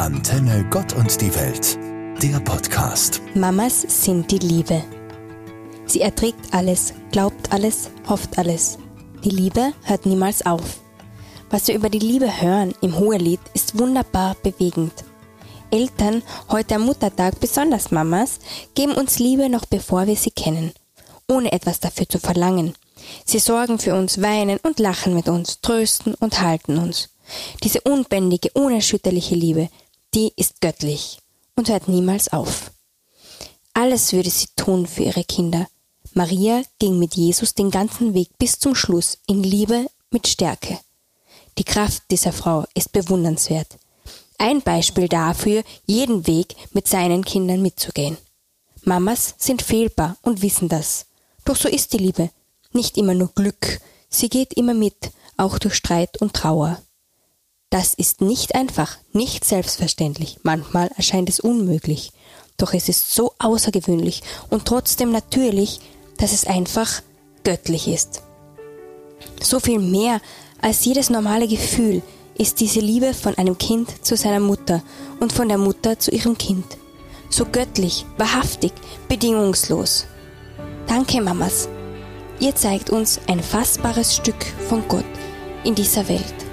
Antenne Gott und die Welt, der Podcast. Mamas sind die Liebe. Sie erträgt alles, glaubt alles, hofft alles. Die Liebe hört niemals auf. Was wir über die Liebe hören im Hohelied ist wunderbar bewegend. Eltern, heute am Muttertag, besonders Mamas, geben uns Liebe noch bevor wir sie kennen, ohne etwas dafür zu verlangen. Sie sorgen für uns, weinen und lachen mit uns, trösten und halten uns. Diese unbändige, unerschütterliche Liebe die ist göttlich und hört niemals auf. Alles würde sie tun für ihre Kinder. Maria ging mit Jesus den ganzen Weg bis zum Schluss in Liebe mit Stärke. Die Kraft dieser Frau ist bewundernswert. Ein Beispiel dafür, jeden Weg mit seinen Kindern mitzugehen. Mamas sind fehlbar und wissen das. Doch so ist die Liebe. Nicht immer nur Glück, sie geht immer mit, auch durch Streit und Trauer. Das ist nicht einfach, nicht selbstverständlich. Manchmal erscheint es unmöglich. Doch es ist so außergewöhnlich und trotzdem natürlich, dass es einfach göttlich ist. So viel mehr als jedes normale Gefühl ist diese Liebe von einem Kind zu seiner Mutter und von der Mutter zu ihrem Kind. So göttlich, wahrhaftig, bedingungslos. Danke, Mamas. Ihr zeigt uns ein fassbares Stück von Gott in dieser Welt.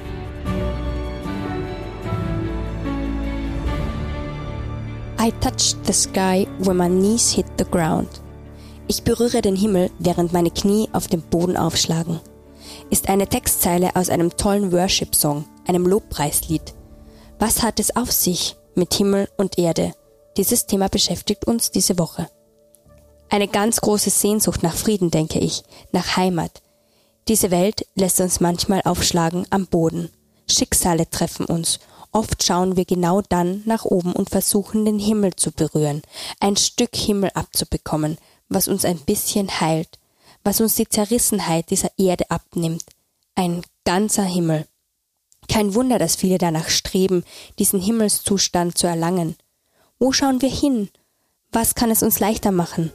I touched the sky when my knees hit the ground. Ich berühre den Himmel, während meine Knie auf dem Boden aufschlagen. Ist eine Textzeile aus einem tollen Worship-Song, einem Lobpreislied. Was hat es auf sich mit Himmel und Erde? Dieses Thema beschäftigt uns diese Woche. Eine ganz große Sehnsucht nach Frieden, denke ich, nach Heimat. Diese Welt lässt uns manchmal aufschlagen am Boden. Schicksale treffen uns Oft schauen wir genau dann nach oben und versuchen den Himmel zu berühren, ein Stück Himmel abzubekommen, was uns ein bisschen heilt, was uns die Zerrissenheit dieser Erde abnimmt. Ein ganzer Himmel. Kein Wunder, dass viele danach streben, diesen Himmelszustand zu erlangen. Wo schauen wir hin? Was kann es uns leichter machen?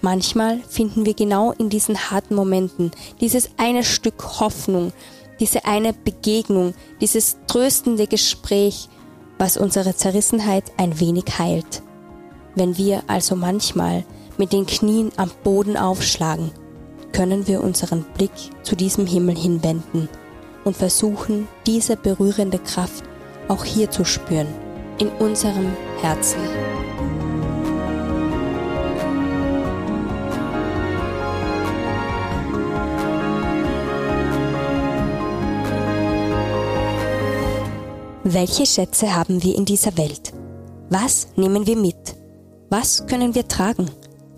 Manchmal finden wir genau in diesen harten Momenten dieses eine Stück Hoffnung, diese eine Begegnung, dieses tröstende Gespräch, was unsere Zerrissenheit ein wenig heilt. Wenn wir also manchmal mit den Knien am Boden aufschlagen, können wir unseren Blick zu diesem Himmel hinwenden und versuchen, diese berührende Kraft auch hier zu spüren, in unserem Herzen. Welche Schätze haben wir in dieser Welt? Was nehmen wir mit? Was können wir tragen?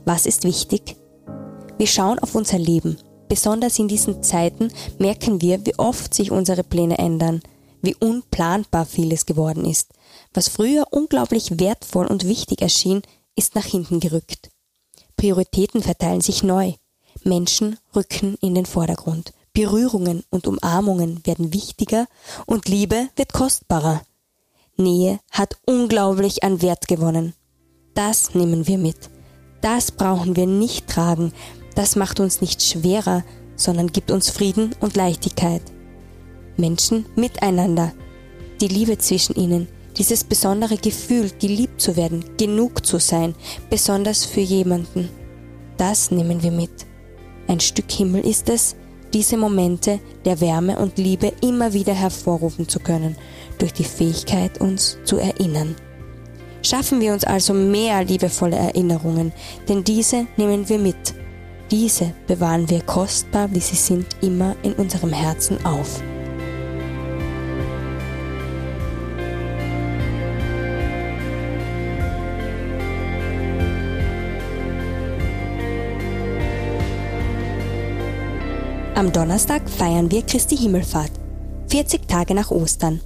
Was ist wichtig? Wir schauen auf unser Leben. Besonders in diesen Zeiten merken wir, wie oft sich unsere Pläne ändern, wie unplanbar vieles geworden ist. Was früher unglaublich wertvoll und wichtig erschien, ist nach hinten gerückt. Prioritäten verteilen sich neu. Menschen rücken in den Vordergrund. Berührungen und Umarmungen werden wichtiger und Liebe wird kostbarer. Nähe hat unglaublich an Wert gewonnen. Das nehmen wir mit. Das brauchen wir nicht tragen. Das macht uns nicht schwerer, sondern gibt uns Frieden und Leichtigkeit. Menschen miteinander. Die Liebe zwischen ihnen. Dieses besondere Gefühl, geliebt zu werden, genug zu sein, besonders für jemanden. Das nehmen wir mit. Ein Stück Himmel ist es, diese Momente der Wärme und Liebe immer wieder hervorrufen zu können, durch die Fähigkeit, uns zu erinnern. Schaffen wir uns also mehr liebevolle Erinnerungen, denn diese nehmen wir mit. Diese bewahren wir kostbar, wie sie sind, immer in unserem Herzen auf. Am Donnerstag feiern wir Christi Himmelfahrt, 40 Tage nach Ostern.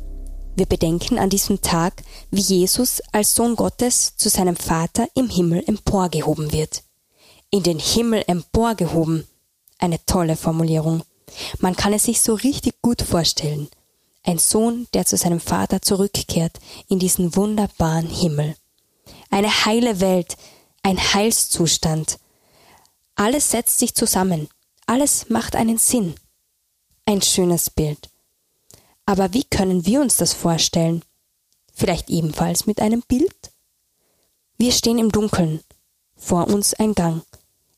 Wir bedenken an diesem Tag, wie Jesus als Sohn Gottes zu seinem Vater im Himmel emporgehoben wird. In den Himmel emporgehoben. Eine tolle Formulierung. Man kann es sich so richtig gut vorstellen. Ein Sohn, der zu seinem Vater zurückkehrt in diesen wunderbaren Himmel. Eine heile Welt, ein Heilszustand. Alles setzt sich zusammen. Alles macht einen Sinn. Ein schönes Bild. Aber wie können wir uns das vorstellen? vielleicht ebenfalls mit einem Bild? Wir stehen im Dunkeln, vor uns ein Gang,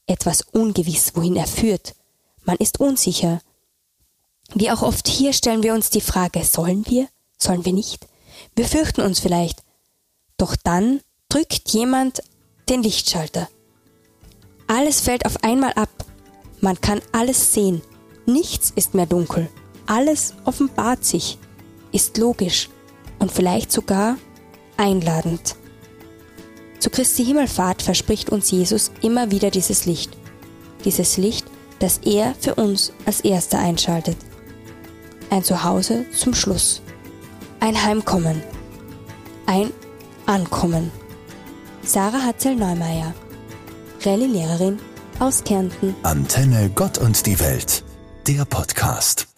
etwas ungewiss, wohin er führt. Man ist unsicher. Wie auch oft hier stellen wir uns die Frage, sollen wir, sollen wir nicht? Wir fürchten uns vielleicht. Doch dann drückt jemand den Lichtschalter. Alles fällt auf einmal ab. Man kann alles sehen. Nichts ist mehr dunkel. Alles offenbart sich, ist logisch und vielleicht sogar einladend. Zu Christi Himmelfahrt verspricht uns Jesus immer wieder dieses Licht. Dieses Licht, das er für uns als erster einschaltet. Ein Zuhause zum Schluss. Ein Heimkommen. Ein Ankommen. Sarah Hatzel-Neumeier, Rallye-Lehrerin aus Kärnten. Antenne Gott und die Welt, der Podcast.